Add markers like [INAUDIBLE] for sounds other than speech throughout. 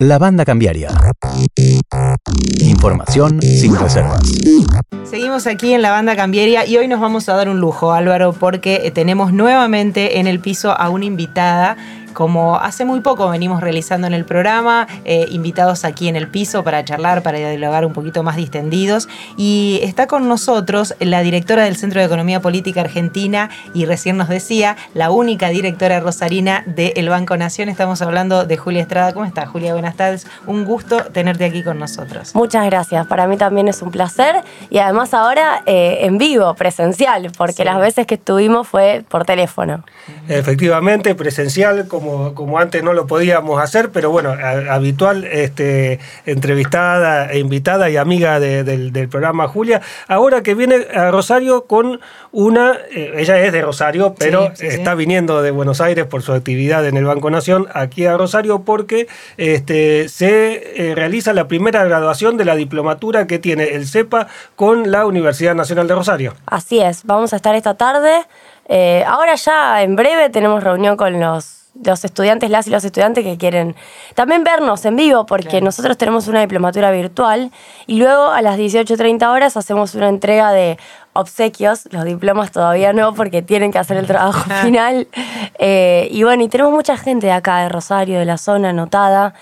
La banda cambiaria. Información sin reservas. Seguimos aquí en la banda cambiaria y hoy nos vamos a dar un lujo, Álvaro, porque tenemos nuevamente en el piso a una invitada como hace muy poco venimos realizando en el programa, eh, invitados aquí en el piso para charlar, para dialogar un poquito más distendidos. Y está con nosotros la directora del Centro de Economía Política Argentina y recién nos decía, la única directora rosarina del Banco Nación. Estamos hablando de Julia Estrada. ¿Cómo estás, Julia? Buenas tardes. Un gusto tenerte aquí con nosotros. Muchas gracias. Para mí también es un placer y además ahora eh, en vivo, presencial, porque las veces que estuvimos fue por teléfono. Efectivamente, presencial, como, como antes no lo podíamos hacer, pero bueno, habitual este, entrevistada e invitada y amiga del, programa Julia. Ahora que viene a Rosario con una, eh, ella es de Rosario, pero está viniendo de Buenos Aires por su actividad en el Banco Nación aquí a Rosario porque este, se eh, realiza la primera graduación de la diplomatura que tiene el CEPA con la Universidad Nacional de Rosario. Así es, vamos a estar esta tarde. Eh, ahora ya en breve tenemos reunión con los, los, estudiantes, las y los estudiantes que quieren también vernos en vivo, porque nosotros tenemos una diplomatura virtual y luego a las 18.30 horas hacemos una entrega de obsequios, los diplomas todavía no porque tienen que hacer el trabajo [LAUGHS] final. Eh, y bueno, y tenemos mucha gente de acá, de Rosario, de la zona anotada,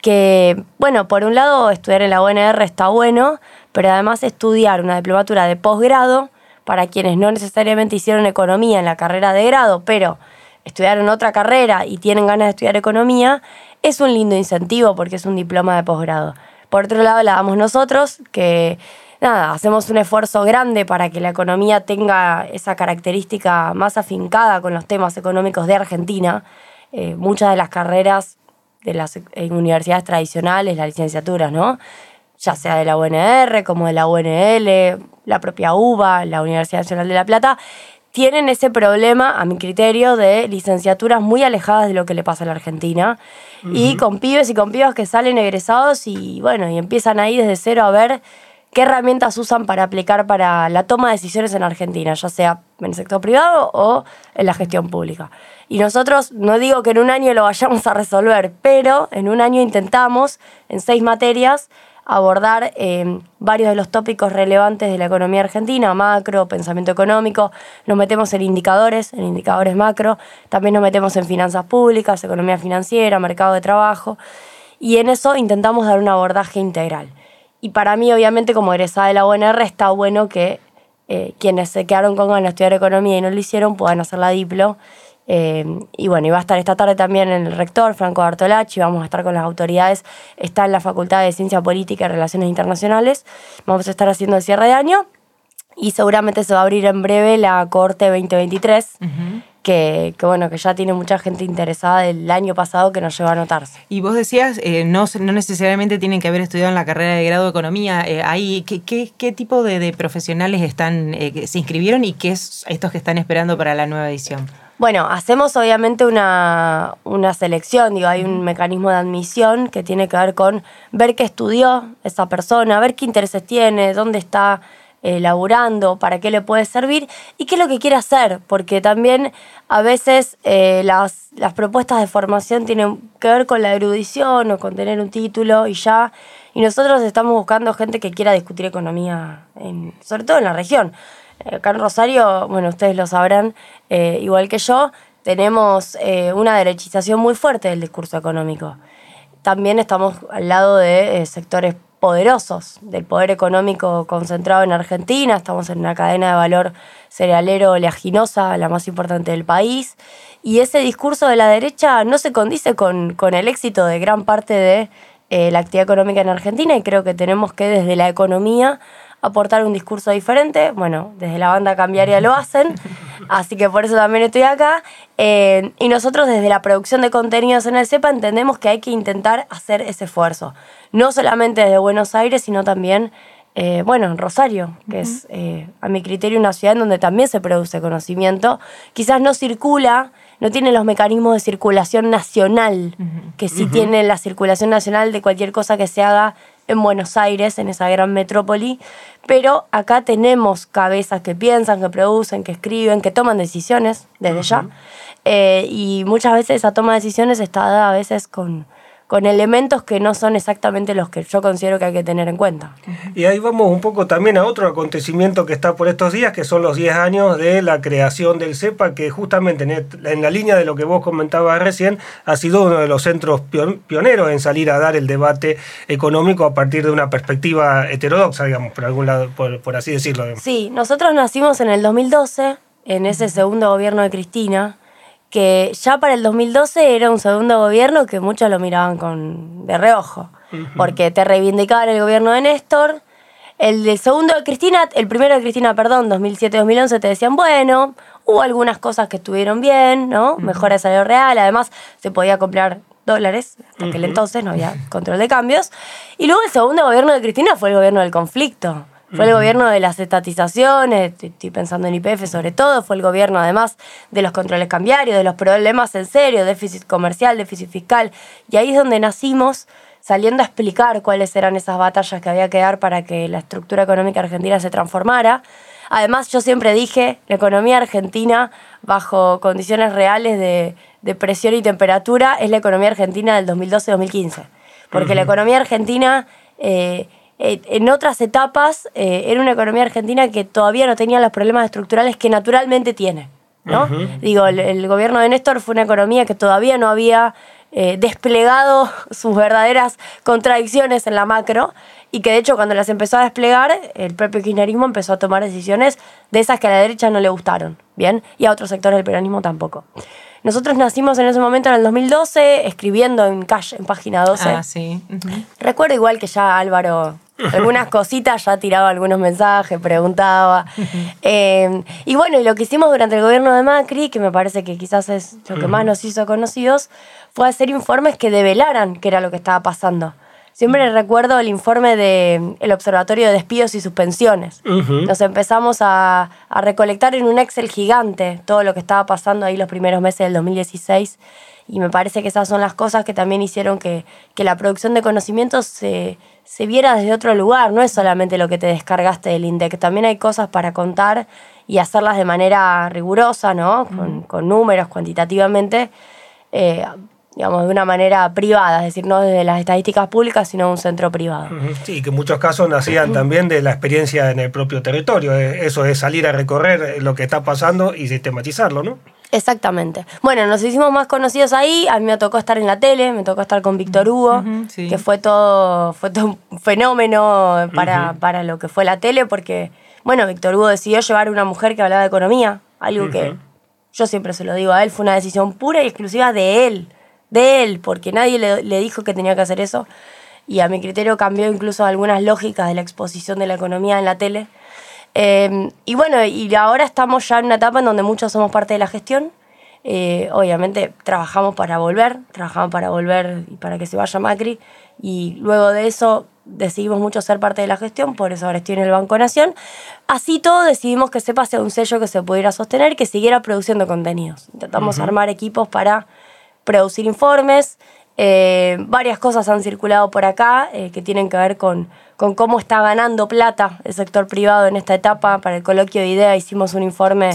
que, bueno, por un lado estudiar en la UNR está bueno, pero además estudiar una diplomatura de posgrado para quienes no necesariamente hicieron economía en la carrera de grado, pero estudiaron otra carrera y tienen ganas de estudiar economía, es un lindo incentivo porque es un diploma de posgrado. Por otro lado, la damos nosotros, que nada, hacemos un esfuerzo grande para que la economía tenga esa característica más afincada con los temas económicos de Argentina. Eh, muchas de las carreras de las universidades tradicionales, las licenciaturas, ¿no? ya sea de la UNR como de la UNL, la propia UBA, la Universidad Nacional de La Plata, tienen ese problema, a mi criterio, de licenciaturas muy alejadas de lo que le pasa a la Argentina. Y con pibes y con pibas que salen egresados y bueno, y empiezan ahí desde cero a ver qué herramientas usan para aplicar para la toma de decisiones en Argentina, ya sea en el sector privado o en la gestión pública. Y nosotros, no digo que en un año lo vayamos a resolver, pero en un año intentamos, en seis materias, abordar eh, varios de los tópicos relevantes de la economía argentina, macro, pensamiento económico, nos metemos en indicadores, en indicadores macro, también nos metemos en finanzas públicas, economía financiera, mercado de trabajo, y en eso intentamos dar un abordaje integral. Y para mí, obviamente, como egresada de la UNR, está bueno que eh, quienes se quedaron con ganas de estudiar economía y no lo hicieron puedan hacer la diplo eh, y bueno, y va a estar esta tarde también el rector Franco Bartolacci, vamos a estar con las autoridades, está en la Facultad de Ciencia Política y Relaciones Internacionales, vamos a estar haciendo el cierre de año y seguramente se va a abrir en breve la Corte 2023. Que, bueno, que ya tiene mucha gente interesada del año pasado que nos lleva a notarse. Y vos decías, eh, no, no necesariamente tienen que haber estudiado en la carrera de grado de economía. Eh, ahí, ¿qué, qué, tipo de, profesionales están, se inscribieron y qué es estos que están esperando para la nueva edición? Bueno, hacemos obviamente una, selección, digo, hay un mecanismo de admisión que tiene que ver con ver qué estudió esa persona, ver qué intereses tiene, dónde está eh, laburando, para qué le puede servir y qué es lo que quiere hacer, porque también a veces eh, las, las propuestas de formación tienen que ver con la erudición o con tener un título y ya, y nosotros estamos buscando gente que quiera discutir economía, en, sobre todo en la región. Acá en Rosario, bueno, ustedes lo sabrán, eh, igual que yo, tenemos eh, una derechización muy fuerte del discurso económico. También estamos al lado de eh, sectores poderosos del poder económico concentrado en Argentina, estamos en una cadena de valor cerealero oleaginosa, la más importante del país, y ese discurso de la derecha no se condice con, con el éxito de gran parte de la actividad económica en Argentina y creo que tenemos que desde la economía aportar un discurso diferente. Bueno, desde la banda cambiaria lo hacen, [LAUGHS] así que por eso también estoy acá. Eh, y nosotros desde la producción de contenidos en el CEPA entendemos que hay que intentar hacer ese esfuerzo. No solamente desde Buenos Aires, sino también, eh, bueno, en Rosario, que es eh, a mi criterio una ciudad en donde también se produce conocimiento. Quizás no circula no tiene los mecanismos de circulación nacional, que sí tiene la circulación nacional de cualquier cosa que se haga en Buenos Aires, en esa gran metrópoli, pero acá tenemos cabezas que piensan, que producen, que escriben, que toman decisiones desde ya, eh, y muchas veces esa toma de decisiones está dada a veces con, con elementos que no son exactamente los que yo considero que hay que tener en cuenta. Y ahí vamos un poco también a otro acontecimiento que está por estos días, que son los 10 años de la creación del CEPA, que justamente en la línea de lo que vos comentabas recién, ha sido uno de los centros pioneros en salir a dar el debate económico a partir de una perspectiva heterodoxa, digamos, por algún lado, por, así decirlo. Sí, nosotros nacimos en el 2012, en ese segundo gobierno de Cristina, que ya para el 2012 era un segundo gobierno que muchos lo miraban con de reojo, porque te reivindicaban el gobierno de Néstor. El del segundo de Cristina, el primero de Cristina, perdón, 2007-2011, te decían, bueno, hubo algunas cosas que estuvieron bien, ¿no? Mejora de salario real, además se podía comprar dólares, hasta aquel entonces no había control de cambios. Y luego el segundo gobierno de Cristina fue el gobierno del conflicto. Fue el gobierno de las estatizaciones, estoy pensando en IPF sobre todo, fue el gobierno además de los controles cambiarios, de los problemas en serio, déficit comercial, déficit fiscal. Y ahí es donde nacimos saliendo a explicar cuáles eran esas batallas que había que dar para que la estructura económica argentina se transformara. Además, yo siempre dije, la economía argentina, bajo condiciones reales de, presión y temperatura, es la economía argentina del 2012-2015. Porque la economía argentina... Eh, eh, en otras etapas eh, era una economía argentina que todavía no tenía los problemas estructurales que naturalmente tiene. ¿no? Digo, el, gobierno de Néstor fue una economía que todavía no había eh, desplegado [LAUGHS] sus verdaderas contradicciones en la macro y que de hecho cuando las empezó a desplegar, el propio kirchnerismo empezó a tomar decisiones de esas que a la derecha no le gustaron, ¿bien? Y a otros sectores del peronismo tampoco. Nosotros nacimos en ese momento en el 2012, escribiendo en Cash, en página 12. Ah, sí. Recuerdo igual que ya Álvaro algunas cositas, ya tiraba algunos mensajes, preguntaba. [LAUGHS] Eh, y bueno, y lo que hicimos durante el gobierno de Macri, que me parece que quizás es lo que más nos hizo conocidos, fue hacer informes que develaran qué era lo que estaba pasando. Siempre recuerdo el informe del Observatorio de Despidos y Suspensiones. Nos empezamos a, a, recolectar en un Excel gigante todo lo que estaba pasando ahí los primeros meses del 2016 y me parece que esas son las cosas que también hicieron que, que la producción de conocimientos se, se, viera desde otro lugar, no es solamente lo que te descargaste del INDEC, también hay cosas para contar y hacerlas de manera rigurosa, ¿no? con, con números, cuantitativamente. Eh, digamos, de una manera privada, es decir, no desde las estadísticas públicas, sino un centro privado. Sí, que en muchos casos nacían también de la experiencia en el propio territorio. Eh, eso es salir a recorrer lo que está pasando y sistematizarlo, ¿no? Exactamente. Bueno, nos hicimos más conocidos ahí. A mí me tocó estar en la tele, me tocó estar con Víctor Hugo, que fue todo, fue todo un fenómeno para, para, lo que fue la tele, porque, bueno, Víctor Hugo decidió llevar a una mujer que hablaba de economía, algo que yo siempre se lo digo a él, fue una decisión pura y exclusiva de él, de él, porque nadie le, le dijo que tenía que hacer eso. Y a mi criterio cambió incluso algunas lógicas de la exposición de la economía en la tele. Em, y bueno, y ahora estamos ya en una etapa en donde muchos somos parte de la gestión. Eh, obviamente trabajamos para volver, trabajamos para volver y para que se vaya Macri. Y luego de eso decidimos mucho ser parte de la gestión, por eso ahora estoy en el Banco Nación. Así todo decidimos que se pase a un sello que se pudiera sostener que siguiera produciendo contenidos. Intentamos armar equipos para producir informes. Eh, varias cosas han circulado por acá eh, que tienen que ver con con cómo está ganando plata el sector privado en esta etapa. Para el coloquio de idea hicimos un informe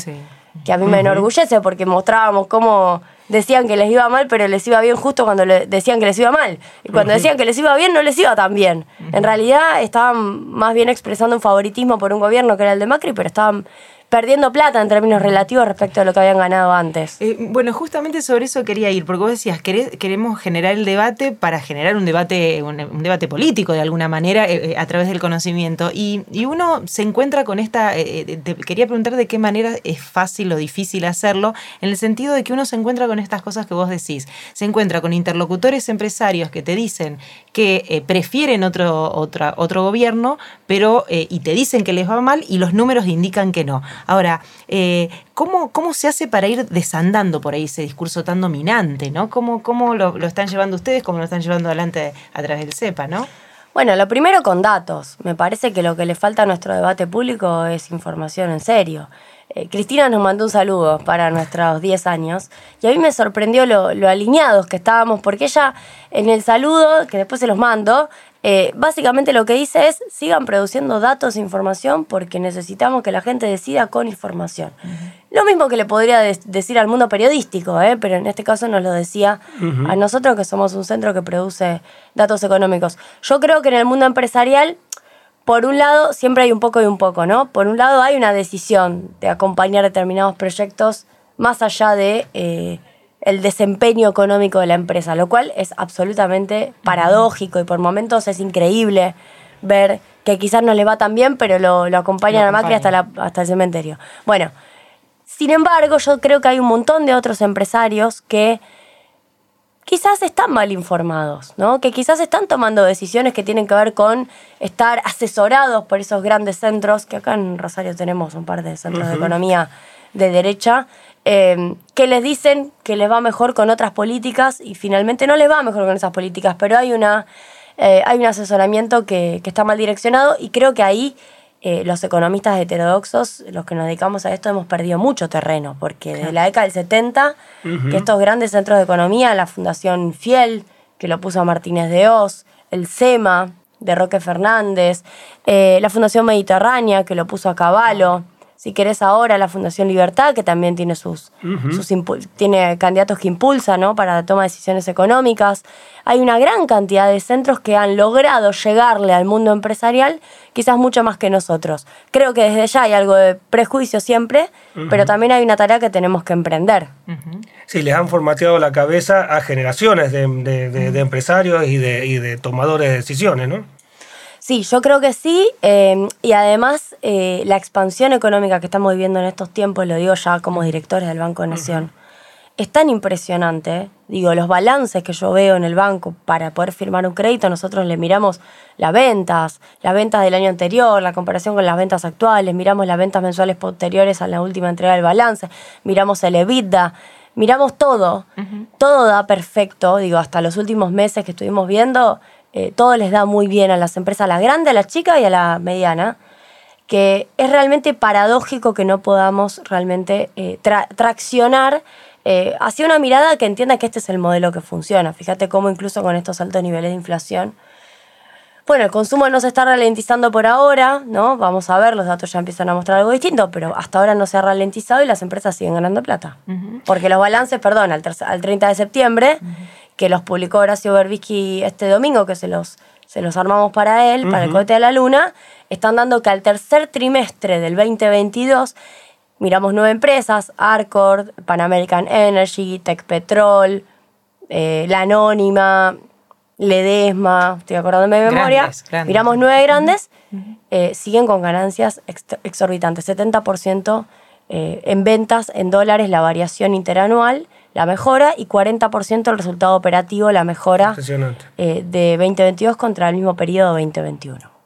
que a mí me enorgullece porque mostrábamos cómo decían que les iba mal, pero les iba bien justo cuando le decían que les iba mal. Y cuando decían que les iba bien, no les iba tan bien. En realidad estaban más bien expresando un favoritismo por un gobierno que era el de Macri, pero estaban perdiendo plata en términos relativos respecto a lo que habían ganado antes. Eh, bueno, justamente sobre eso quería ir, porque vos decías, queremos generar el debate para generar un debate, un, debate político de alguna manera eh, eh, a través del conocimiento. Y, uno se encuentra con esta, quería preguntar de qué manera es fácil o difícil hacerlo, en el sentido de que uno se encuentra con estas cosas que vos decís. Se encuentra con interlocutores empresarios que te dicen que prefieren otro, otra, otro gobierno, pero y te dicen que les va mal y los números indican que no. Ahora, eh, ¿cómo, ¿cómo se hace para ir desandando por ahí ese discurso tan dominante? ¿no? ¿Cómo, cómo lo, están llevando ustedes? ¿Cómo lo están llevando adelante a través del CEPA? ¿no? Bueno, lo primero con datos. Me parece que lo que le falta a nuestro debate público es información en serio. Eh, Cristina nos mandó un saludo para nuestros 10 años y a mí me sorprendió lo, alineados que estábamos, porque ella en el saludo, que después se los mando, Eh, básicamente lo que dice es, sigan produciendo datos e información porque necesitamos que la gente decida con información. Lo mismo que le podría decir al mundo periodístico, ¿eh? pero en este caso nos lo decía a nosotros que somos un centro que produce datos económicos. Yo creo que en el mundo empresarial, por un lado, siempre hay un poco y un poco, ¿no? Por un lado hay una decisión de acompañar determinados proyectos más allá de... Eh, el desempeño económico de la empresa, lo cual es absolutamente paradójico y por momentos es increíble ver que quizás no le va tan bien, pero lo, lo acompañan a Macri hasta, hasta el cementerio. Bueno, sin embargo, yo creo que hay un montón de otros empresarios que quizás están mal informados, ¿no? que quizás están tomando decisiones que tienen que ver con estar asesorados por esos grandes centros, que acá en Rosario tenemos un par de centros de economía de derecha, Em, que les dicen que les va mejor con otras políticas y finalmente no les va mejor con esas políticas, pero hay, una, eh, hay un asesoramiento que, está mal direccionado y creo que ahí eh, los economistas heterodoxos, los que nos dedicamos a esto, hemos perdido mucho terreno, porque desde la década del 70, que estos grandes centros de economía, la Fundación Fiel, que lo puso a Martínez de Oz, el SEMA, de Roque Fernández, eh, la Fundación Mediterránea, que lo puso a Caballo, si querés ahora, la Fundación Libertad, que también tiene sus, tiene candidatos que impulsa ¿no? para la toma de decisiones económicas. Hay una gran cantidad de centros que han logrado llegarle al mundo empresarial, quizás mucho más que nosotros. Creo que desde ya hay algo de prejuicio siempre, pero también hay una tarea que tenemos que emprender. Sí, les han formateado la cabeza a generaciones de, empresarios y de, y de tomadores de decisiones, ¿no? Sí, yo creo que sí. Eh, y además, eh, la expansión económica que estamos viviendo en estos tiempos, lo digo ya como directores del Banco de Nación, es tan impresionante. Digo, los balances que yo veo en el banco para poder firmar un crédito, nosotros le miramos las ventas, las ventas del año anterior, la comparación con las ventas actuales, miramos las ventas mensuales posteriores a la última entrega del balance, miramos el EBITDA, miramos todo. Todo da perfecto. Digo, hasta los últimos meses que estuvimos viendo eh, todo les da muy bien a las empresas, a la grande, a la chica y a la mediana, que es realmente paradójico que no podamos realmente eh, traccionar eh, hacia una mirada que entienda que este es el modelo que funciona. Fíjate cómo incluso con estos altos niveles de inflación, bueno, el consumo no se está ralentizando por ahora, ¿no? Vamos a ver, los datos ya empiezan a mostrar algo distinto, pero hasta ahora no se ha ralentizado y las empresas siguen ganando plata. Porque los balances, perdón, al, 30 de septiembre, que los publicó Horacio Berbisky este domingo, que se los, se los armamos para él, para el cohete de la luna, están dando que al tercer trimestre del 2022 miramos nueve empresas, Arcord, Pan American Energy, Tech Petrol, eh, La Anónima, Ledesma, estoy acordándome de memoria, miramos nueve grandes, eh, siguen con ganancias exorbitantes, 70% eh, en ventas en dólares la variación interanual la mejora y 40% el resultado operativo, la mejora eh, de 2022 contra el mismo periodo 2021.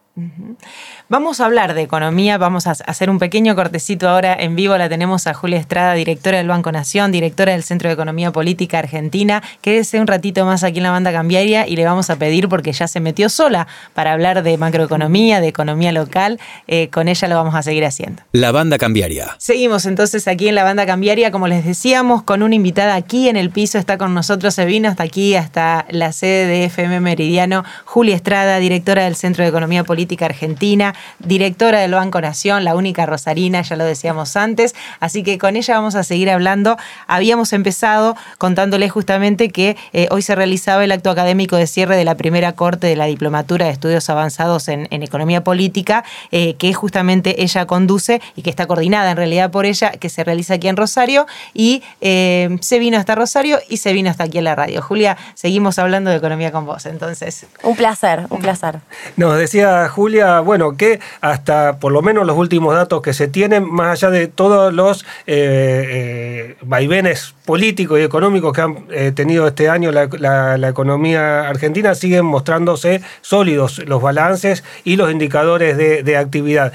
Vamos a hablar de economía, vamos a hacer un pequeño cortecito ahora en vivo. La tenemos a Julia Estrada, directora del Banco Nación, directora del Centro de Economía Política Argentina. Quédese un ratito más aquí en la banda cambiaria y le vamos a pedir, porque ya se metió sola para hablar de macroeconomía, de economía local. Eh, con ella lo vamos a seguir haciendo. La banda cambiaria. Seguimos entonces aquí en la banda cambiaria, como les decíamos, con una invitada aquí en el piso. Está con nosotros, se vino hasta aquí, hasta la sede de FM Meridiano, Julia Estrada, directora del Centro de Economía Política Argentina directora del Banco Nación, la única rosarina, ya lo decíamos antes, así que con ella vamos a seguir hablando. Habíamos empezado contándole justamente que eh, hoy se realizaba el acto académico de cierre de la primera corte de la Diplomatura de Estudios Avanzados en, Economía Política, eh, que justamente ella conduce y que está coordinada en realidad por ella, que se realiza aquí en Rosario y eh, se vino hasta Rosario y se vino hasta aquí en la radio. Julia, seguimos hablando de economía con vos, entonces. Un placer, un placer. Nos decía Julia, bueno, que hasta por lo menos los últimos datos que se tienen, más allá de todos los eh, eh, vaivenes políticos y económicos que han eh, tenido este año la, economía argentina, siguen mostrándose sólidos los balances y los indicadores de, actividad.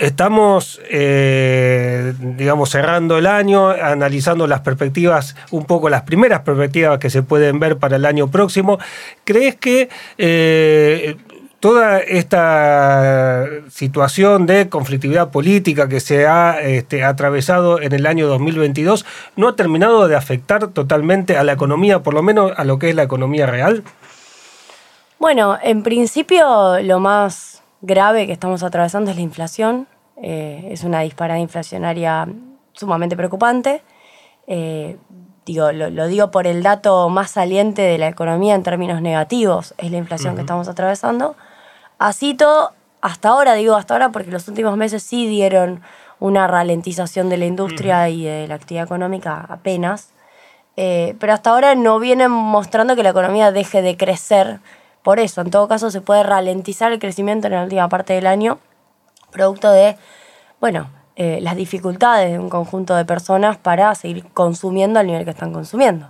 Estamos, digamos, cerrando el año, analizando las perspectivas, un poco las primeras perspectivas que se pueden ver para el año próximo. ¿Crees que toda esta situación de conflictividad política que se ha este, atravesado en el año 2022 no ha terminado de afectar totalmente a la economía, por lo menos a lo que es la economía real? Bueno, en principio lo más grave que estamos atravesando es la inflación. Eh, es una disparada inflacionaria sumamente preocupante. Eh, digo, lo, digo por el dato más saliente de la economía en términos negativos, es la inflación que estamos atravesando. Así todo, hasta ahora, digo hasta ahora porque los últimos meses sí dieron una ralentización de la industria y de la actividad económica apenas. Eh, pero hasta ahora no vienen mostrando que la economía deje de crecer. Por eso, en todo caso, se puede ralentizar el crecimiento en la última parte del año, producto de, bueno, eh, las dificultades de un conjunto de personas para seguir consumiendo al nivel que están consumiendo.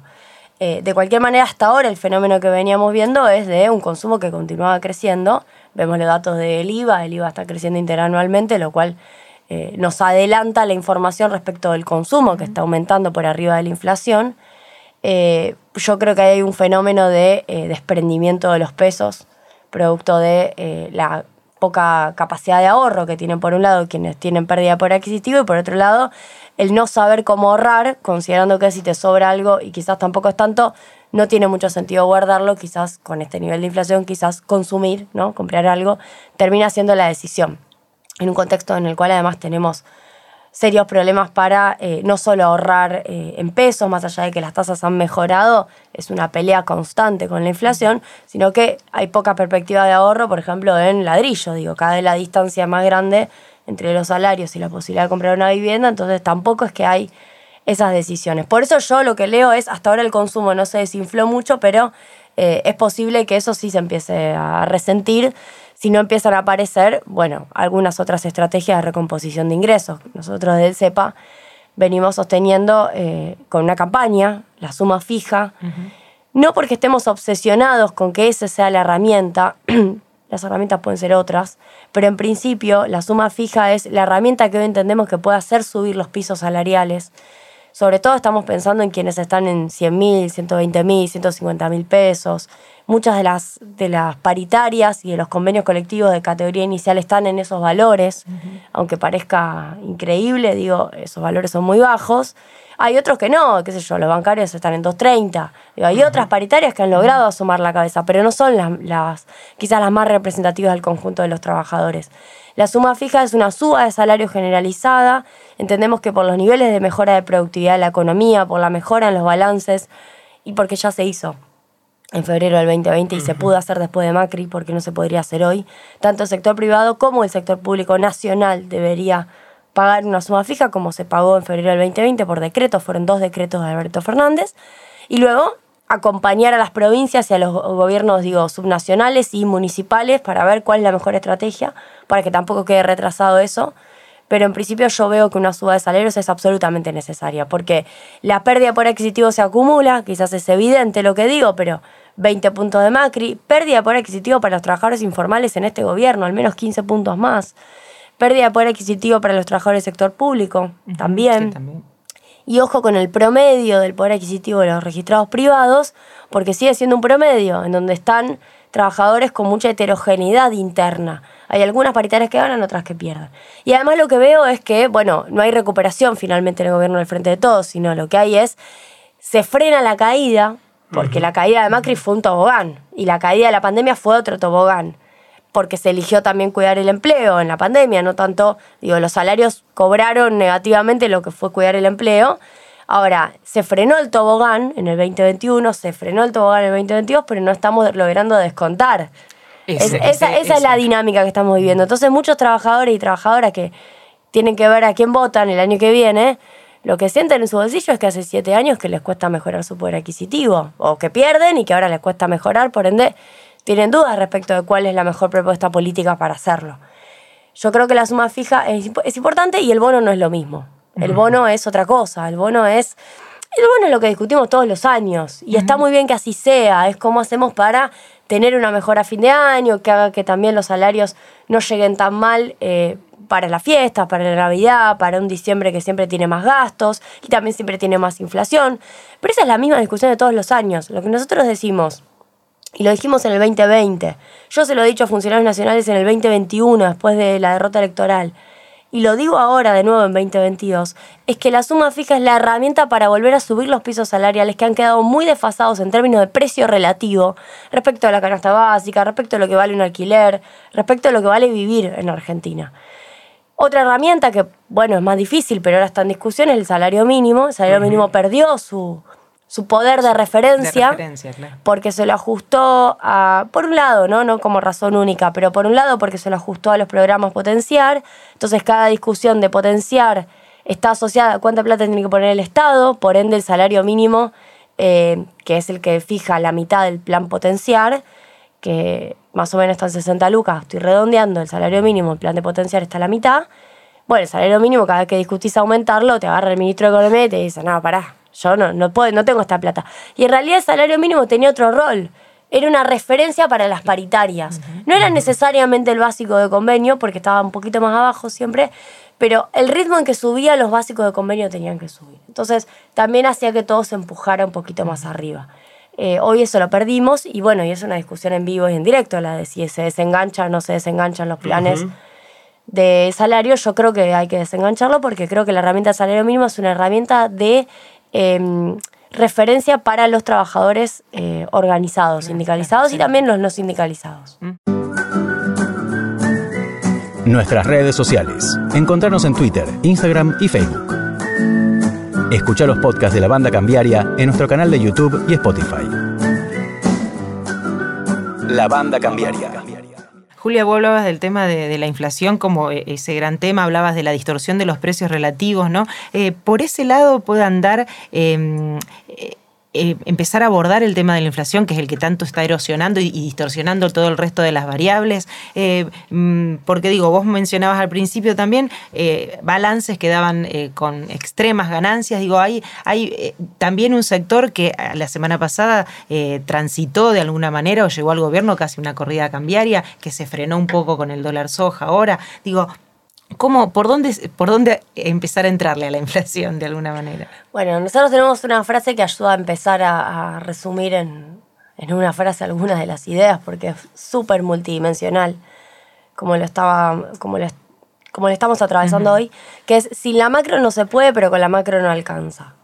Eh, de cualquier manera, hasta ahora el fenómeno que veníamos viendo es de un consumo que continuaba creciendo. Vemos los datos del IVA, el IVA está creciendo interanualmente, lo cual eh, nos adelanta la información respecto del consumo que está aumentando por arriba de la inflación. Yo creo que hay un fenómeno de desprendimiento de los pesos, producto de la poca capacidad de ahorro que tienen por un lado quienes tienen pérdida por adquisitivo y por otro lado el no saber cómo ahorrar, considerando que si te sobra algo y quizás tampoco es tanto, no tiene mucho sentido guardarlo, quizás con este nivel de inflación, quizás consumir, ¿no? comprar algo, termina siendo la decisión en un contexto en el cual además tenemos serios problemas para eh, no solo ahorrar eh, en pesos, más allá de que las tasas han mejorado, es una pelea constante con la inflación, sino que hay poca perspectiva de ahorro, por ejemplo, en ladrillo, digo, cada vez la distancia más grande entre los salarios y la posibilidad de comprar una vivienda, entonces tampoco es que hay esas decisiones. Por eso yo lo que leo es, hasta ahora el consumo no se desinfló mucho, pero eh, es posible que eso sí se empiece a resentir si no empiezan a aparecer, bueno, algunas otras estrategias de recomposición de ingresos. Nosotros del CEPA venimos sosteniendo eh, con una campaña, la suma fija, no porque estemos obsesionados con que esa sea la herramienta, [CLEARS THROAT] las herramientas pueden ser otras, pero en principio la suma fija es la herramienta que hoy entendemos que puede hacer subir los pisos salariales. Sobre todo estamos pensando en quienes están en 100 mil, 120 mil, 150 mil pesos, Muchas de las, de las paritarias y de los convenios colectivos de categoría inicial están en esos valores, aunque parezca increíble, digo, esos valores son muy bajos. Hay otros que no, qué sé yo, los bancarios están en 230. hay otras paritarias que han logrado asomar la cabeza, pero no son las, las, quizás las más representativas del conjunto de los trabajadores. La suma fija es una suba de salario generalizada. Entendemos que por los niveles de mejora de productividad de la economía, por la mejora en los balances y porque ya se hizo en febrero del 2020 y se pudo hacer después de Macri porque no se podría hacer hoy. Tanto el sector privado como el sector público nacional debería pagar una suma fija como se pagó en febrero del 2020 por decreto, fueron dos decretos de Alberto Fernández, y luego acompañar a las provincias y a los gobiernos, digo, subnacionales y municipales para ver cuál es la mejor estrategia, para que tampoco quede retrasado eso. Pero en principio yo veo que una suba de salarios es absolutamente necesaria, porque la pérdida por adquisitivo se acumula, quizás es evidente lo que digo, pero 20 puntos de Macri, pérdida por adquisitivo para los trabajadores informales en este gobierno, al menos 15 puntos más, pérdida de poder adquisitivo para los trabajadores del sector público, también. Y ojo con el promedio del poder adquisitivo de los registrados privados, porque sigue siendo un promedio en donde están trabajadores con mucha heterogeneidad interna. Hay algunas paritarias que ganan, otras que pierden. Y además lo que veo es que, bueno, no hay recuperación finalmente en el gobierno del Frente de Todos, sino lo que hay es, se frena la caída porque la caída de Macri fue un tobogán y la caída de la pandemia fue otro tobogán, porque se eligió también cuidar el empleo en la pandemia, no tanto, digo, los salarios cobraron negativamente lo que fue cuidar el empleo. Ahora, se frenó el tobogán en el 2021, se frenó el tobogán en el 2022, pero no estamos logrando descontar. esa, es la dinámica que estamos viviendo. Entonces, muchos trabajadores y trabajadoras que tienen que ver a quién votan el año que viene, lo que sienten en su bolsillo es que hace siete años que les cuesta mejorar su poder adquisitivo, o que pierden y que ahora les cuesta mejorar, por ende tienen dudas respecto de cuál es la mejor propuesta política para hacerlo. Yo creo que la suma fija es, importante y el bono no es lo mismo. El bono es otra cosa, el bono es... El bono es lo que discutimos todos los años y está muy bien que así sea, es cómo hacemos para tener una mejora a fin de año, que haga que también los salarios no lleguen tan mal eh, para la fiesta, para la Navidad, para un diciembre que siempre tiene más gastos y también siempre tiene más inflación. Pero esa es la misma discusión de todos los años. Lo que nosotros decimos, y lo dijimos en el 2020, yo se lo he dicho a funcionarios nacionales en el 2021, después de la derrota electoral, y lo digo ahora de nuevo en 2022, es que la suma fija es la herramienta para volver a subir los pisos salariales que han quedado muy desfasados en términos de precio relativo respecto a la canasta básica, respecto a lo que vale un alquiler, respecto a lo que vale vivir en Argentina. Otra herramienta que, bueno, es más difícil, pero ahora está en discusión, es el salario mínimo. El salario mínimo perdió su, su poder de referencia, porque se lo ajustó a, por un lado, ¿no? no como razón única, pero por un lado porque se lo ajustó a los programas potenciar, entonces cada discusión de potenciar está asociada a cuánta plata tiene que poner el Estado, por ende el salario mínimo, eh, que es el que fija la mitad del plan potenciar, que más o menos está en 60 lucas, estoy redondeando el salario mínimo, el plan de potenciar está a la mitad, bueno, el salario mínimo cada vez que discutís aumentarlo, te agarra el ministro de Economía y te dice, no, pará, yo no, no, puedo, no tengo esta plata. Y en realidad el salario mínimo tenía otro rol. Era una referencia para las paritarias. No era necesariamente el básico de convenio, porque estaba un poquito más abajo siempre, pero el ritmo en que subía los básicos de convenio tenían que subir. Entonces también hacía que todo se empujara un poquito más arriba. Eh, hoy eso lo perdimos y bueno, y es una discusión en vivo y en directo, la de si se desenganchan o no se desenganchan los planes de salario. Yo creo que hay que desengancharlo porque creo que la herramienta de salario mínimo es una herramienta de Em, referencia para los trabajadores eh, organizados, sindicalizados y también los no sindicalizados. Nuestras redes sociales. Encontrarnos en Twitter, Instagram y Facebook. Escucha los podcasts de la banda cambiaria en nuestro canal de YouTube y Spotify. La banda cambiaria. Julia, vos hablabas del tema de, la inflación como eh, ese gran tema, hablabas de la distorsión de los precios relativos, ¿no? Eh, por ese lado puede andar em, eh, eh, empezar a abordar el tema de la inflación, que es el que tanto está erosionando y, distorsionando todo el resto de las variables. Eh, mm, porque digo, vos mencionabas al principio también eh, balances que daban con extremas ganancias. Digo, hay, hay también un sector que la semana pasada transitó de alguna manera o llegó al gobierno casi una corrida cambiaria, que se frenó un poco con el dólar soja ahora. Digo, ¿Cómo, por, dónde, ¿Por dónde empezar a entrarle a la inflación de alguna manera? Bueno, nosotros tenemos una frase que ayuda a empezar a, resumir en, una frase algunas de las ideas, porque es súper multidimensional, como lo, estaba, como como lo estamos atravesando hoy, que es, sin la macro no se puede, pero con la macro no alcanza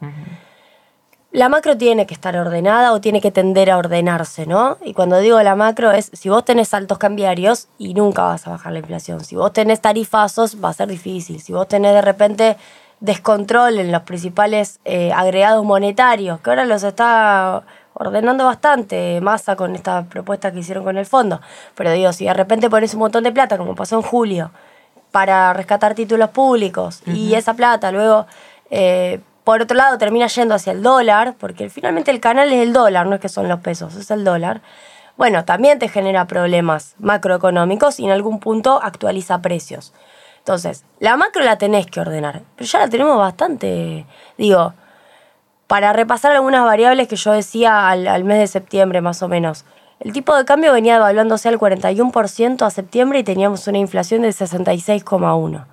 la macro tiene que estar ordenada o tiene que tender a ordenarse, ¿no? Y cuando digo la macro es, si vos tenés saltos cambiarios y nunca vas a bajar la inflación, si vos tenés tarifazos va a ser difícil, si vos tenés de repente descontrol en los principales eh, agregados monetarios, que ahora los está ordenando bastante masa con esta propuesta que hicieron con el fondo, pero digo, si de repente pones un montón de plata, como pasó en julio, para rescatar títulos públicos y esa plata luego... Eh, por otro lado, termina yendo hacia el dólar, porque finalmente el canal es el dólar, no es que son los pesos, es el dólar. Bueno, también te genera problemas macroeconómicos y en algún punto actualiza precios. Entonces, la macro la tenés que ordenar, pero ya la tenemos bastante, digo, para repasar algunas variables que yo decía al, mes de septiembre más o menos. El tipo de cambio venía evaluándose al 41% a septiembre y teníamos una inflación del 66,1%.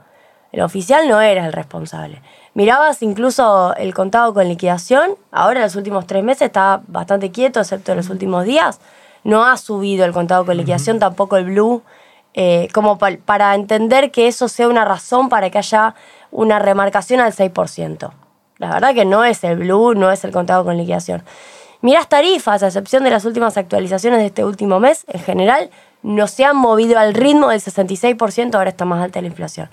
El oficial no era el responsable. Mirabas incluso el contado con liquidación, ahora en los últimos tres meses está bastante quieto, excepto en los últimos días. No ha subido el contado con liquidación, tampoco el blue, eh, como para entender que eso sea una razón para que haya una remarcación al 6%. La verdad que no es el blue, no es el contado con liquidación. Mirás tarifas, a excepción de las últimas actualizaciones de este último mes, en general no se han movido al ritmo del 66%, ahora está más alta la inflación.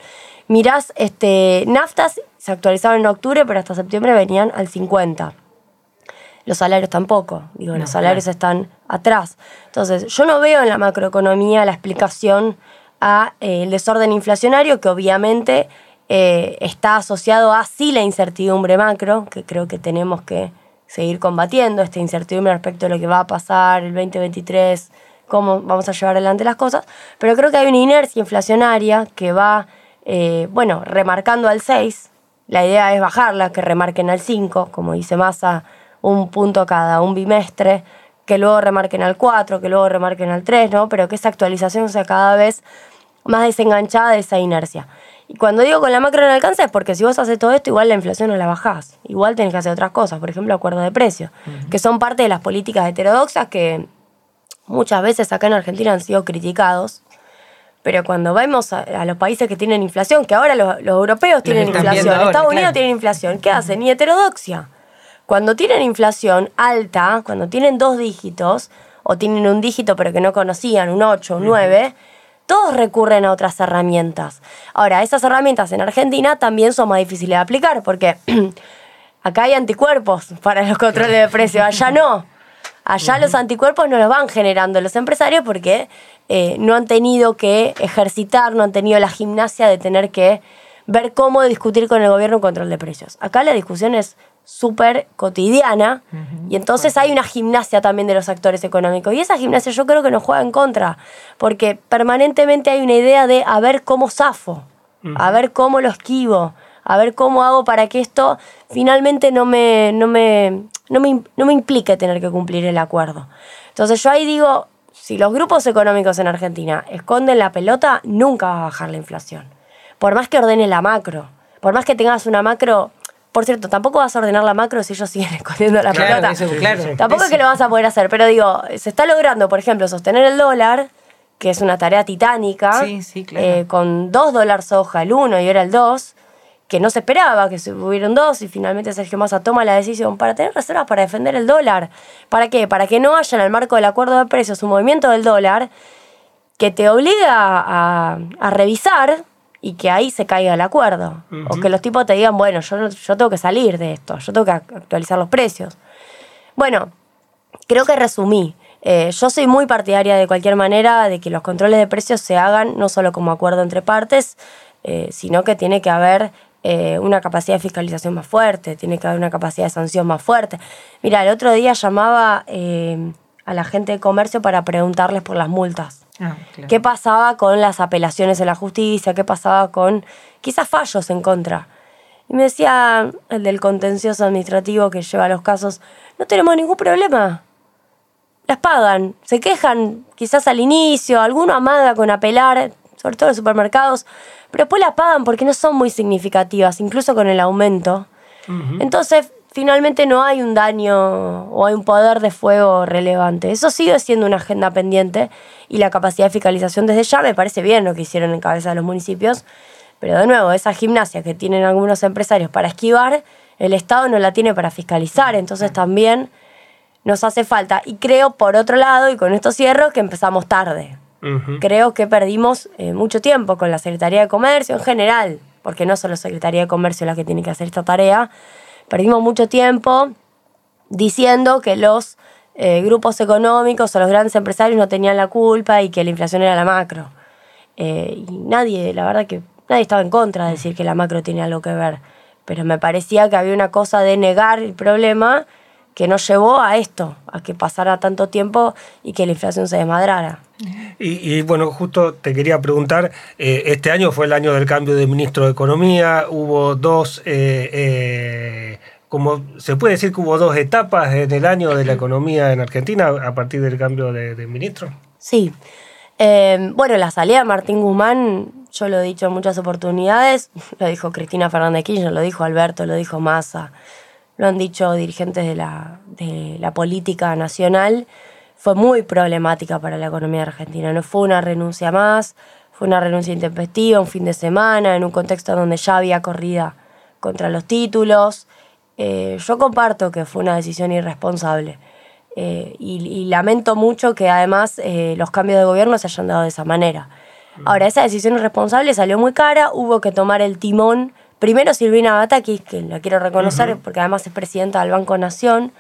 Mirás este, naftas, se actualizaron en octubre, pero hasta septiembre venían al 50%. Los salarios tampoco, digo, los salarios están atrás. Entonces, yo no veo en la macroeconomía la explicación al eh, desorden inflacionario, que obviamente eh, está asociado a sí la incertidumbre macro, que creo que tenemos que seguir combatiendo, esta incertidumbre respecto a lo que va a pasar el 2023, cómo vamos a llevar adelante las cosas, pero creo que hay una inercia inflacionaria que va eh, bueno, remarcando al 6, la idea es bajarla, que remarquen al 5, como dice Massa, un punto cada un bimestre, que luego remarquen al 4, que luego remarquen al 3, ¿no? Pero que esa actualización sea cada vez más desenganchada de esa inercia. Y cuando digo con la macro no alcanza es porque si vos haces todo esto, igual la inflación no la bajás. Igual tenés que hacer otras cosas, por ejemplo, acuerdos de precios, que son parte de las políticas heterodoxas que muchas veces acá en Argentina han sido criticados Pero cuando vemos a, los países que tienen inflación, que ahora los, europeos tienen inflación, Estados Unidos tienen inflación, ¿qué hacen? Y heterodoxia. Cuando tienen inflación alta, cuando tienen dos dígitos, o tienen un dígito pero que no conocían, un 8, un 9, todos recurren a otras herramientas. Ahora, esas herramientas en Argentina también son más difíciles de aplicar porque [CLEARS THROAT] acá hay anticuerpos para los controles de precios, allá no. Allá los anticuerpos no los van generando los empresarios porque eh, no han tenido que ejercitar, no han tenido la gimnasia de tener que ver cómo discutir con el gobierno un control de precios. Acá la discusión es súper cotidiana y entonces hay una gimnasia también de los actores económicos. Y esa gimnasia yo creo que nos juega en contra porque permanentemente hay una idea de a ver cómo zafo, a ver cómo lo esquivo, a ver cómo hago para que esto finalmente no me, no me, no me, no me implique tener que cumplir el acuerdo. Entonces yo ahí digo, si los grupos económicos en Argentina esconden la pelota, nunca va a bajar la inflación. Por más que ordene la macro, por más que tengas una macro por cierto, tampoco vas a ordenar la macro si ellos [LAUGHS] siguen escondiendo la pelota. Tampoco es que lo vas a poder hacer, pero digo, se está logrando, por ejemplo, sostener el dólar, que es una tarea titánica, eh, con dos dólares soja, el uno y ahora el dos, que no se esperaba que se hubieran dos y finalmente Sergio Massa toma la decisión para tener reservas para defender el dólar. ¿Para qué? Para que no haya en el marco del acuerdo de precios un movimiento del dólar que te obliga a, a revisar y que ahí se caiga el acuerdo. O que los tipos te digan, bueno, yo, yo tengo que salir de esto, yo tengo que actualizar los precios. Bueno, creo que resumí. Eh, yo soy muy partidaria de cualquier manera de que los controles de precios se hagan no solo como acuerdo entre partes, eh, sino que tiene que haber eh, una capacidad de fiscalización más fuerte, tiene que haber una capacidad de sanción más fuerte. Mira, el otro día llamaba a la gente de comercio para preguntarles por las multas. Ah, ¿Qué pasaba con las apelaciones en la justicia? ¿Qué pasaba con quizás fallos en contra? Y me decía el del contencioso administrativo que lleva los casos, no tenemos ningún problema. Las pagan, se quejan quizás al inicio, alguno amaga con apelar, sobre todo en supermercados, pero después las pagan porque no son muy significativas, incluso con el aumento. Entonces, finalmente no hay un daño o hay un poder de fuego relevante. Eso sigue siendo una agenda pendiente y la capacidad de fiscalización desde ya me parece bien lo que hicieron en cabeza de los municipios, pero de nuevo, esa gimnasia que tienen algunos empresarios para esquivar, el Estado no la tiene para fiscalizar, entonces también nos hace falta. Y creo, por otro lado, y con esto cierro, que empezamos tarde. Creo que perdimos eh, mucho tiempo con la Secretaría de Comercio en general, porque no solo Secretaría de Comercio la que tiene que hacer esta tarea, Perdimos mucho tiempo diciendo que los eh, grupos económicos o los grandes empresarios no tenían la culpa y que la inflación era la macro. Eh, y nadie, la verdad que nadie estaba en contra de decir que la macro tenía algo que ver. Pero me parecía que había una cosa de negar el problema que nos llevó a esto, a que pasara tanto tiempo y que la inflación se desmadrara. Y, bueno, justo te quería preguntar, eh, este año fue el año del cambio de ministro de Economía, hubo dos, eh, eh, como se puede decir que hubo dos etapas en el año de la economía en Argentina a partir del cambio de, ministro. Sí, bueno, la salida de Martín Guzmán, yo lo he dicho en muchas oportunidades, [LAUGHS] lo dijo Cristina Fernández Kirchner, lo dijo Alberto, lo dijo Massa, lo han dicho dirigentes de la, de la política nacional, fue muy problemática para la economía argentina. No fue una renuncia más, fue una renuncia intempestiva, un fin de semana, en un contexto donde ya había corrida contra los títulos. Eh, yo comparto que fue una decisión irresponsable. Eh, y, lamento mucho que además eh, los cambios de gobierno se hayan dado de esa manera. Ahora, esa decisión irresponsable salió muy cara, hubo que tomar el timón Primero Silvina Batakis, que la quiero reconocer porque además es presidenta del Banco Nación,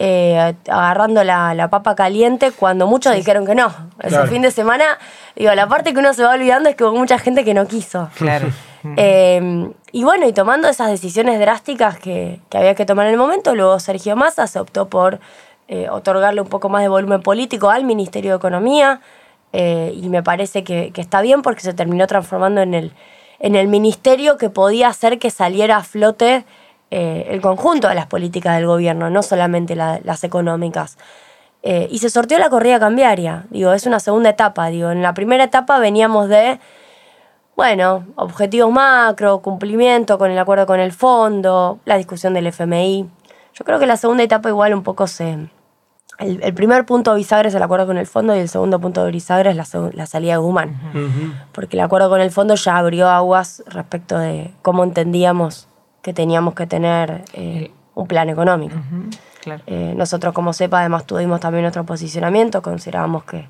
eh, agarrando la, papa caliente cuando muchos dijeron que no. Ese fin de semana, digo, la parte que uno se va olvidando es que hubo mucha gente que no quiso. Claro. [LAUGHS] Eh, y bueno, y tomando esas decisiones drásticas que, había que tomar en el momento, luego Sergio Massa se optó por eh, otorgarle un poco más de volumen político al Ministerio de Economía. y me parece que, que está bien porque se terminó transformando en el en el ministerio que podía hacer que saliera a flote eh, el conjunto de las políticas del gobierno, no solamente las económicas. Eh, y se sorteó la corrida cambiaria, digo, es una segunda etapa, digo, en la primera etapa veníamos de, bueno, objetivos macro, cumplimiento con el acuerdo con el fondo, la discusión del FMI. Yo creo que la segunda etapa igual un poco se, el, primer punto bisagra es el acuerdo con el fondo y el segundo punto bisagra es la, la salida de Guzmán. Porque el acuerdo con el fondo ya abrió aguas respecto de cómo entendíamos que teníamos que tener eh, un plan económico. Eh, nosotros, como sepa, además tuvimos también nuestro posicionamiento, considerábamos que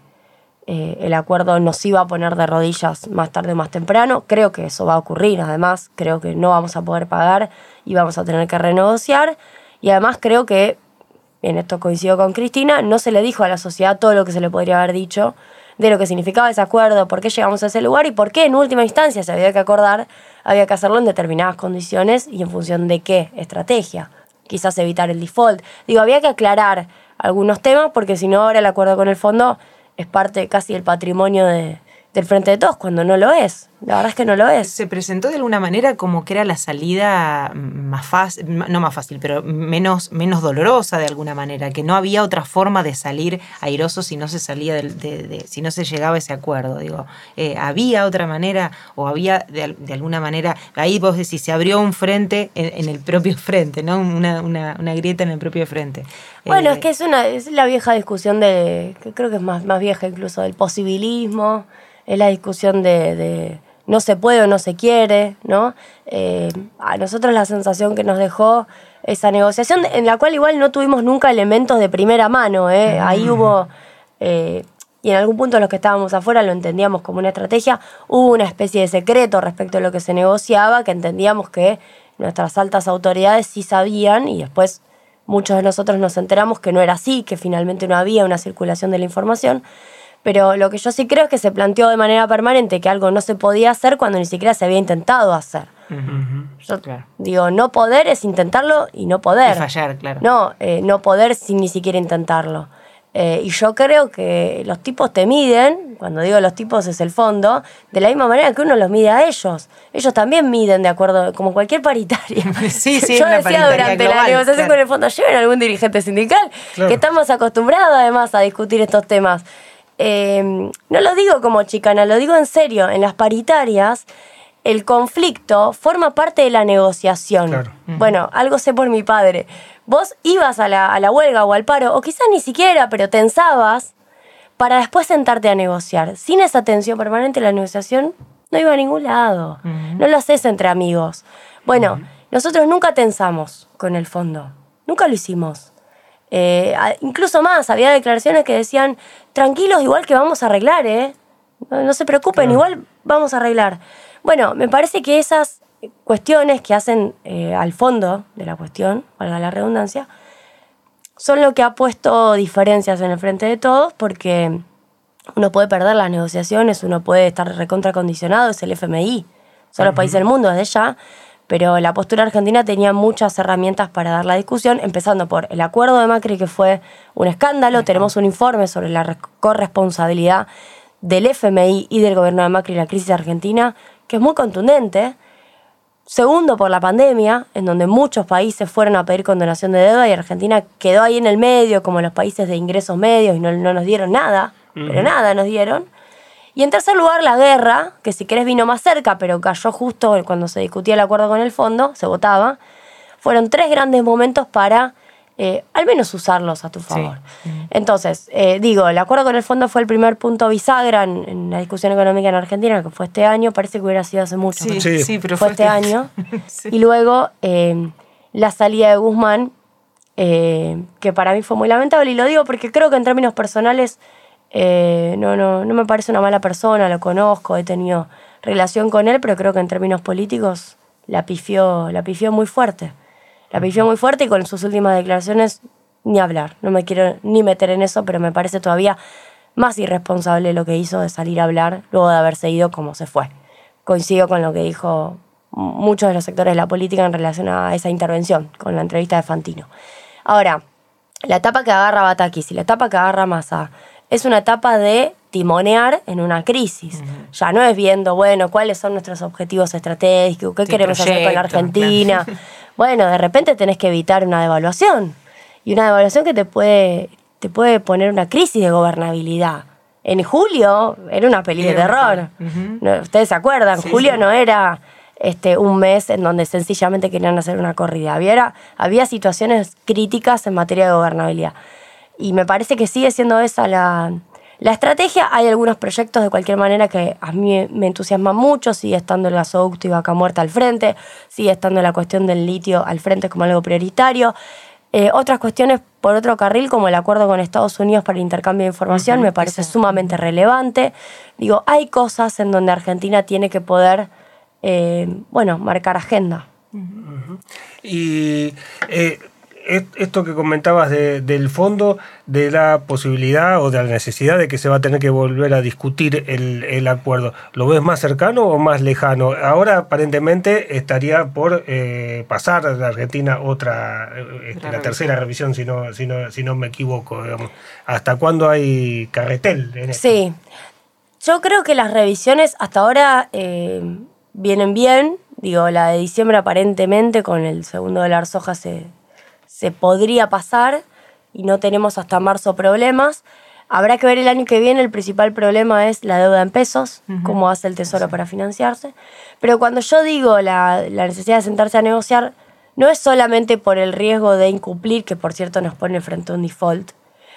eh, el acuerdo nos iba a poner de rodillas más tarde o más temprano. Creo que eso va a ocurrir, además, creo que no vamos a poder pagar y vamos a tener que renegociar. Y además creo que en esto coincido con Cristina, no se le dijo a la sociedad todo lo que se le podría haber dicho de lo que significaba ese acuerdo, por qué llegamos a ese lugar y por qué en última instancia se había que acordar, había que hacerlo en determinadas condiciones y en función de qué estrategia. Quizás evitar el default. Digo, había que aclarar algunos temas porque si no ahora el acuerdo con el fondo es parte casi del patrimonio de, del frente de todos, cuando no lo es. La verdad es que no lo es. Se presentó de alguna manera como que era la salida más fácil, no más fácil, pero menos, menos dolorosa de alguna manera, que no había otra forma de salir airoso si no se salía de, si no se llegaba a ese acuerdo. Digo, eh, había otra manera, o había de, alguna manera, ahí vos decís, se abrió un frente en, el propio frente, ¿no? Una, una, una, grieta en el propio frente. Bueno, es eh, que es una, es la vieja discusión de, que creo que es más, más vieja incluso, del posibilismo es la discusión de, no se puede o no se quiere, ¿no? Eh, a nosotros la sensación que nos dejó esa negociación, en la cual igual no tuvimos nunca elementos de primera mano, ¿eh? Ahí hubo, eh, y en algún punto los que estábamos afuera lo entendíamos como una estrategia, hubo una especie de secreto respecto a lo que se negociaba, que entendíamos que nuestras altas autoridades sí sabían y después muchos de nosotros nos enteramos que no era así, que finalmente no había una circulación de la información. Pero lo que yo sí creo es que se planteó de manera permanente que algo no se podía hacer cuando ni siquiera se había intentado hacer. Yo digo, no poder es intentarlo y no poder. Y fallar, claro. No, eh, no poder sin ni siquiera intentarlo. Eh, y yo creo que los tipos te miden, cuando digo los tipos es el fondo, de la misma manera que uno los mide a ellos. Ellos también miden de acuerdo, como cualquier paritaria. [LAUGHS] Sí, sí, [LAUGHS] yo decía durante la negociación con el fondo, lleven algún dirigente sindical que estamos acostumbrados además a discutir estos temas. Em, no lo digo como chicana, lo digo en serio, en las paritarias el conflicto forma parte de la negociación. Bueno, algo sé por mi padre. Vos ibas a la, a la huelga o al paro, o quizás ni siquiera, pero tensabas para después sentarte a negociar. Sin esa tensión permanente, la negociación no iba a ningún lado. No lo haces entre amigos. Bueno, nosotros nunca tensamos con el fondo. Nunca lo hicimos. Eh, incluso más, había declaraciones que decían, tranquilos, igual que vamos a arreglar, ¿eh? No, se preocupen, igual vamos a arreglar. Bueno, me parece que esas cuestiones que hacen eh, al fondo de la cuestión, valga la redundancia, son lo que ha puesto diferencias en el frente de todos, porque uno puede perder las negociaciones, uno puede estar recontracondicionado, es el FMI, son los países del mundo desde ya, pero la postura argentina tenía muchas herramientas para dar la discusión, empezando por el acuerdo de Macri, que fue un escándalo. Tenemos un informe sobre la corresponsabilidad del FMI y del gobierno de Macri en la crisis argentina, que es muy contundente. Segundo, por la pandemia, en donde muchos países fueron a pedir condonación de deuda y Argentina quedó ahí en el medio, como los países de ingresos medios, y no, nos dieron nada, pero nada nos dieron. Y en tercer lugar, la guerra, que si querés vino más cerca, pero cayó justo cuando se discutía el acuerdo con el fondo, se votaba. Fueron tres grandes momentos para eh, al menos usarlos a tu favor. Entonces, eh, digo, el acuerdo con el fondo fue el primer punto bisagra en, la discusión económica en Argentina, que fue este año, parece que hubiera sido hace mucho. Sí, sí pero fue, este, este año. [LAUGHS] Y luego eh, la salida de Guzmán, que para mí fue muy lamentable, y lo digo porque creo que en términos personales eh, no, no, no me parece una mala persona, lo conozco, he tenido relación con él, pero creo que en términos políticos la pifió, la pifió muy fuerte. La pifió muy fuerte y con sus últimas declaraciones ni hablar. No me quiero ni meter en eso, pero me parece todavía más irresponsable lo que hizo de salir a hablar luego de haberse ido como se fue. Coincido con lo que dijo muchos de los sectores de la política en relación a esa intervención, con la entrevista de Fantino. Ahora, la etapa que agarra Batakis y la etapa que agarra Massa es una etapa de timonear en una crisis. Ya no es viendo, bueno, cuáles son nuestros objetivos estratégicos, qué queremos hacer con la Argentina. [LAUGHS] bueno, de repente tenés que evitar una devaluación. Y una devaluación que te puede, te puede poner una crisis de gobernabilidad. En julio era una peli de terror. Ustedes se acuerdan, julio no era este, un mes en donde sencillamente querían hacer una corrida. Había, había situaciones críticas en materia de gobernabilidad. Y me parece que sigue siendo esa la, la estrategia. Hay algunos proyectos de cualquier manera que a mí me entusiasman mucho, sigue estando el gasoducto y vaca muerta al frente, sigue estando la cuestión del litio al frente como algo prioritario. Eh, otras cuestiones por otro carril, como el acuerdo con Estados Unidos para el intercambio de información, me parece sumamente relevante. Digo, hay cosas en donde Argentina tiene que poder, eh, bueno, marcar agenda. Y eh, esto que comentabas del fondo, de la posibilidad o de la necesidad de que se va a tener que volver a discutir el, acuerdo, ¿lo ves más cercano o más lejano? Ahora aparentemente estaría por eh, pasar a la Argentina otra, este, la, tercera revisión, si no, si no, si no me equivoco. ¿Hasta cuándo hay carretel? En esto? Sí, yo creo que las revisiones hasta ahora eh, vienen bien. Digo, la de diciembre aparentemente con el segundo dólar soja se, se podría pasar y no tenemos hasta marzo problemas. Habrá que ver el año que viene, el principal problema es la deuda en pesos, cómo hace el Tesoro para financiarse. Pero cuando yo digo la, la, necesidad de sentarse a negociar, no es solamente por el riesgo de incumplir, que por cierto nos pone frente a un default,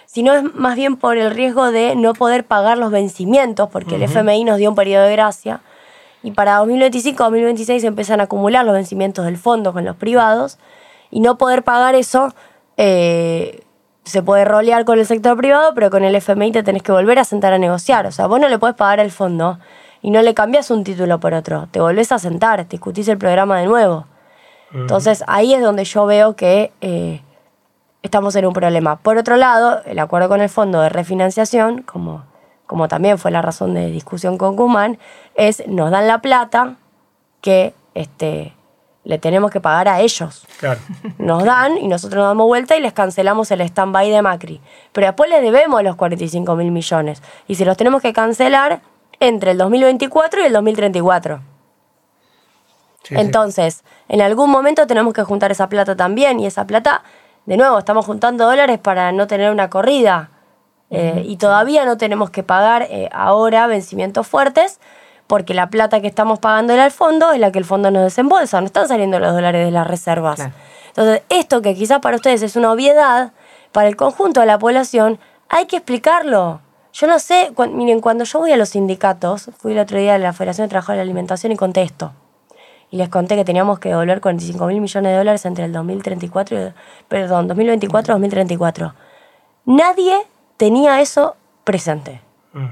sino es más bien por el riesgo de no poder pagar los vencimientos, porque el FMI nos dio un periodo de gracia, y para 2025-2026 empiezan a acumular los vencimientos del fondo con los privados, y no poder pagar eso, eh, se puede rolear con el sector privado, pero con el FMI te tenés que volver a sentar a negociar. O sea, vos no le puedes pagar el fondo y no le cambias un título por otro. Te volvés a sentar, discutís el programa de nuevo. Entonces ahí es donde yo veo que eh, estamos en un problema. Por otro lado, el acuerdo con el fondo de refinanciación, como, como también fue la razón de discusión con Guzmán, es nos dan la plata que este, le tenemos que pagar a ellos. Nos dan y nosotros nos damos vuelta y les cancelamos el stand-by de Macri. Pero después les debemos los 45 mil millones. Y se los tenemos que cancelar entre el 2024 y el 2034. Entonces, en algún momento tenemos que juntar esa plata también. Y esa plata, de nuevo, estamos juntando dólares para no tener una corrida. Eh, y todavía no tenemos que pagar eh, ahora vencimientos fuertes porque la plata que estamos pagándole al fondo es la que el fondo nos desembolsa, no están saliendo los dólares de las reservas. Entonces, esto que quizás para ustedes es una obviedad, para el conjunto de la población hay que explicarlo. Yo no sé, miren, cuando yo voy a los sindicatos, fui el otro día a la Federación de Trabajo de la Alimentación y conté esto. Y les conté que teníamos que devolver 45 mil millones de dólares entre el 2034 y, perdón, 2024 y 2034. Nadie tenía eso presente.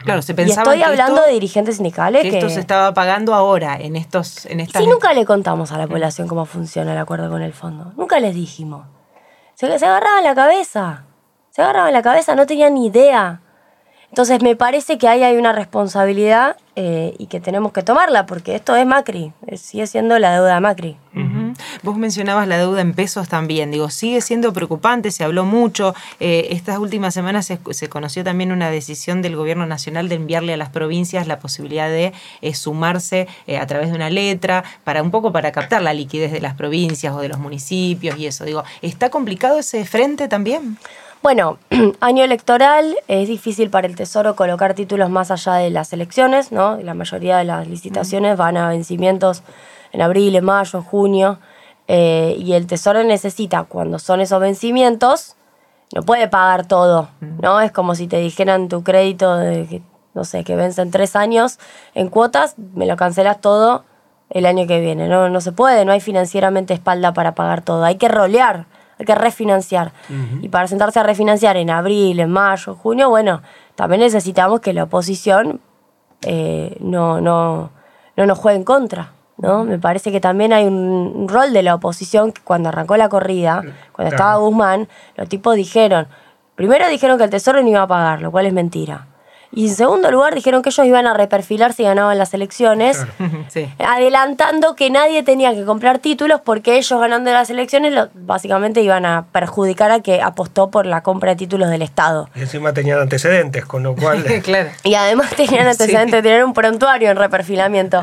Claro, se pensaba. Y estoy hablando de dirigentes sindicales. Que, esto se estaba pagando ahora, en estos. En estas... nunca le contamos a la población cómo funciona el acuerdo con el fondo. Nunca les dijimos. Se, se agarraban la cabeza. Se agarraban la cabeza, no tenían ni idea. Entonces me parece que ahí hay una responsabilidad eh, y que tenemos que tomarla, porque esto es Macri, sigue siendo la deuda de Macri. Vos mencionabas la deuda en pesos también, digo, sigue siendo preocupante, se habló mucho, eh, estas últimas semanas se, conoció también una decisión del gobierno nacional de enviarle a las provincias la posibilidad de eh, sumarse a través de una letra, para un poco para captar la liquidez de las provincias o de los municipios y eso, digo, ¿está complicado ese frente también? Bueno, [CLEARS THROAT] año electoral, es difícil para el Tesoro colocar títulos más allá de las elecciones, ¿no? La mayoría de las licitaciones van a vencimientos en abril, en mayo, en junio, eh, y el Tesoro necesita, cuando son esos vencimientos, no puede pagar todo, ¿no? Es como si te dijeran tu crédito de que, no sé, que vence en tres años en cuotas, me lo cancelas todo el año que viene, ¿no? No se puede, no hay financieramente espalda para pagar todo, hay que rolear hay que refinanciar. Y para sentarse a refinanciar en abril, en mayo, junio, bueno, también necesitamos que la oposición eh, no, no, no nos juegue en contra. ¿No? Me parece que también hay un, rol de la oposición que cuando arrancó la corrida, cuando estaba Guzmán, los tipos dijeron, primero dijeron que el Tesoro no iba a pagar, lo cual es mentira. Y en segundo lugar dijeron que ellos iban a reperfilar si ganaban las elecciones, [LAUGHS] adelantando que nadie tenía que comprar títulos porque ellos ganando las elecciones básicamente iban a perjudicar a que apostó por la compra de títulos del Estado. Y encima tenían antecedentes, con lo cual... [LAUGHS] [LAUGHS] claro. Y además tenían antecedentes, tenían un prontuario en reperfilamiento.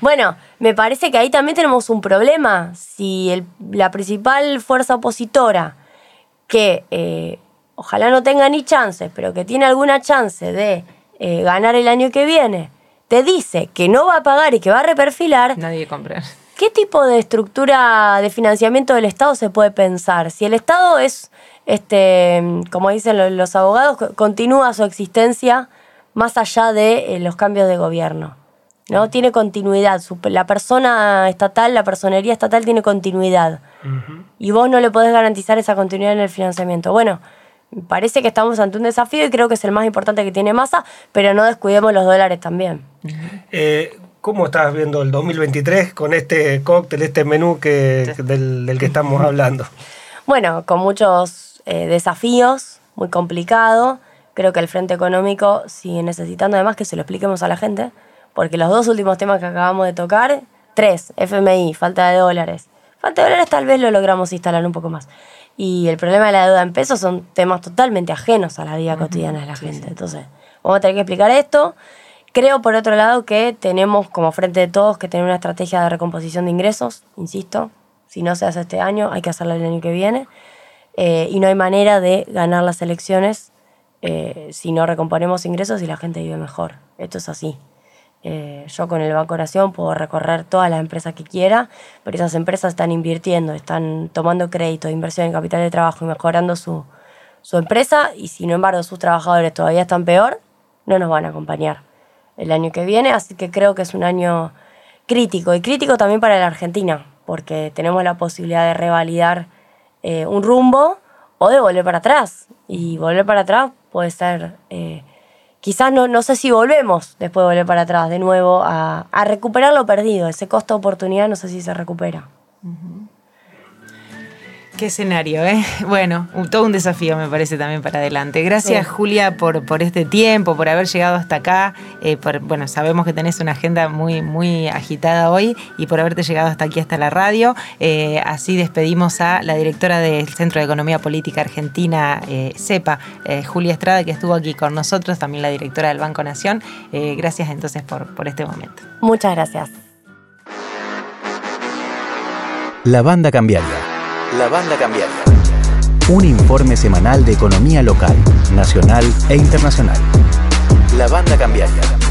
bueno, me parece que ahí también tenemos un problema. Si la principal fuerza opositora que... Eh, ojalá no tenga ni chance, pero que tiene alguna chance de eh, ganar el año que viene, te dice que no va a pagar y que va a reperfilar. Nadie compra. ¿Qué tipo de estructura de financiamiento del Estado se puede pensar? Si el Estado es este, como dicen los abogados, continúa su existencia más allá de eh, los cambios de gobierno. ¿no? Tiene continuidad. la persona estatal, la personería estatal tiene continuidad. Y vos no le podés garantizar esa continuidad en el financiamiento. Bueno, parece que estamos ante un desafío y creo que es el más importante que tiene masa, pero no descuidemos los dólares también. Eh, ¿Cómo estás viendo el 2023 con este cóctel, este menú que, del, que estamos hablando? Bueno, con muchos eh, desafíos, muy complicado. Creo que el Frente Económico sigue necesitando además que se lo expliquemos a la gente, porque los dos últimos temas que acabamos de tocar, tres, FMI, falta de dólares. Falta de dólares tal vez lo logramos instalar un poco más. Y el problema de la deuda en pesos son temas totalmente ajenos a la vida cotidiana de la gente. Entonces, vamos a tener que explicar esto. Creo, por otro lado, que tenemos como frente de todos que tener una estrategia de recomposición de ingresos, insisto. Si no se hace este año, hay que hacerlo el año que viene. Eh, y no hay manera de ganar las elecciones eh, si no recomponemos ingresos y la gente vive mejor. Esto es así. Eh, yo con el Banco Nación puedo recorrer todas las empresas que quiera, pero esas empresas están invirtiendo, están tomando crédito, inversión en capital de trabajo y mejorando su, su empresa y sin embargo sus trabajadores todavía están peor, no nos van a acompañar el año que viene, así que creo que es un año crítico y crítico también para la Argentina, porque tenemos la posibilidad de revalidar eh, un rumbo o de volver para atrás. Y volver para atrás puede ser, eh, quizás no, no sé si volvemos después de volver para atrás de nuevo a, a recuperar lo perdido, ese costo de oportunidad no sé si se recupera. Qué escenario, ¿eh? [LAUGHS] Bueno, todo un desafío me parece también para adelante. Gracias Julia por, por este tiempo, por haber llegado hasta acá. Eh, bueno, sabemos que tenés una agenda muy, muy agitada hoy y por haberte llegado hasta aquí, hasta la radio. Eh, así despedimos a la directora del Centro de Economía Política Argentina, eh, CEPA, Julia Estrada, que estuvo aquí con nosotros, también la directora del Banco Nación. gracias entonces por, por este momento. Muchas gracias. La banda cambiaria la Banda Cambiaria. Un informe semanal de economía local, nacional e internacional. La Banda Cambiaria.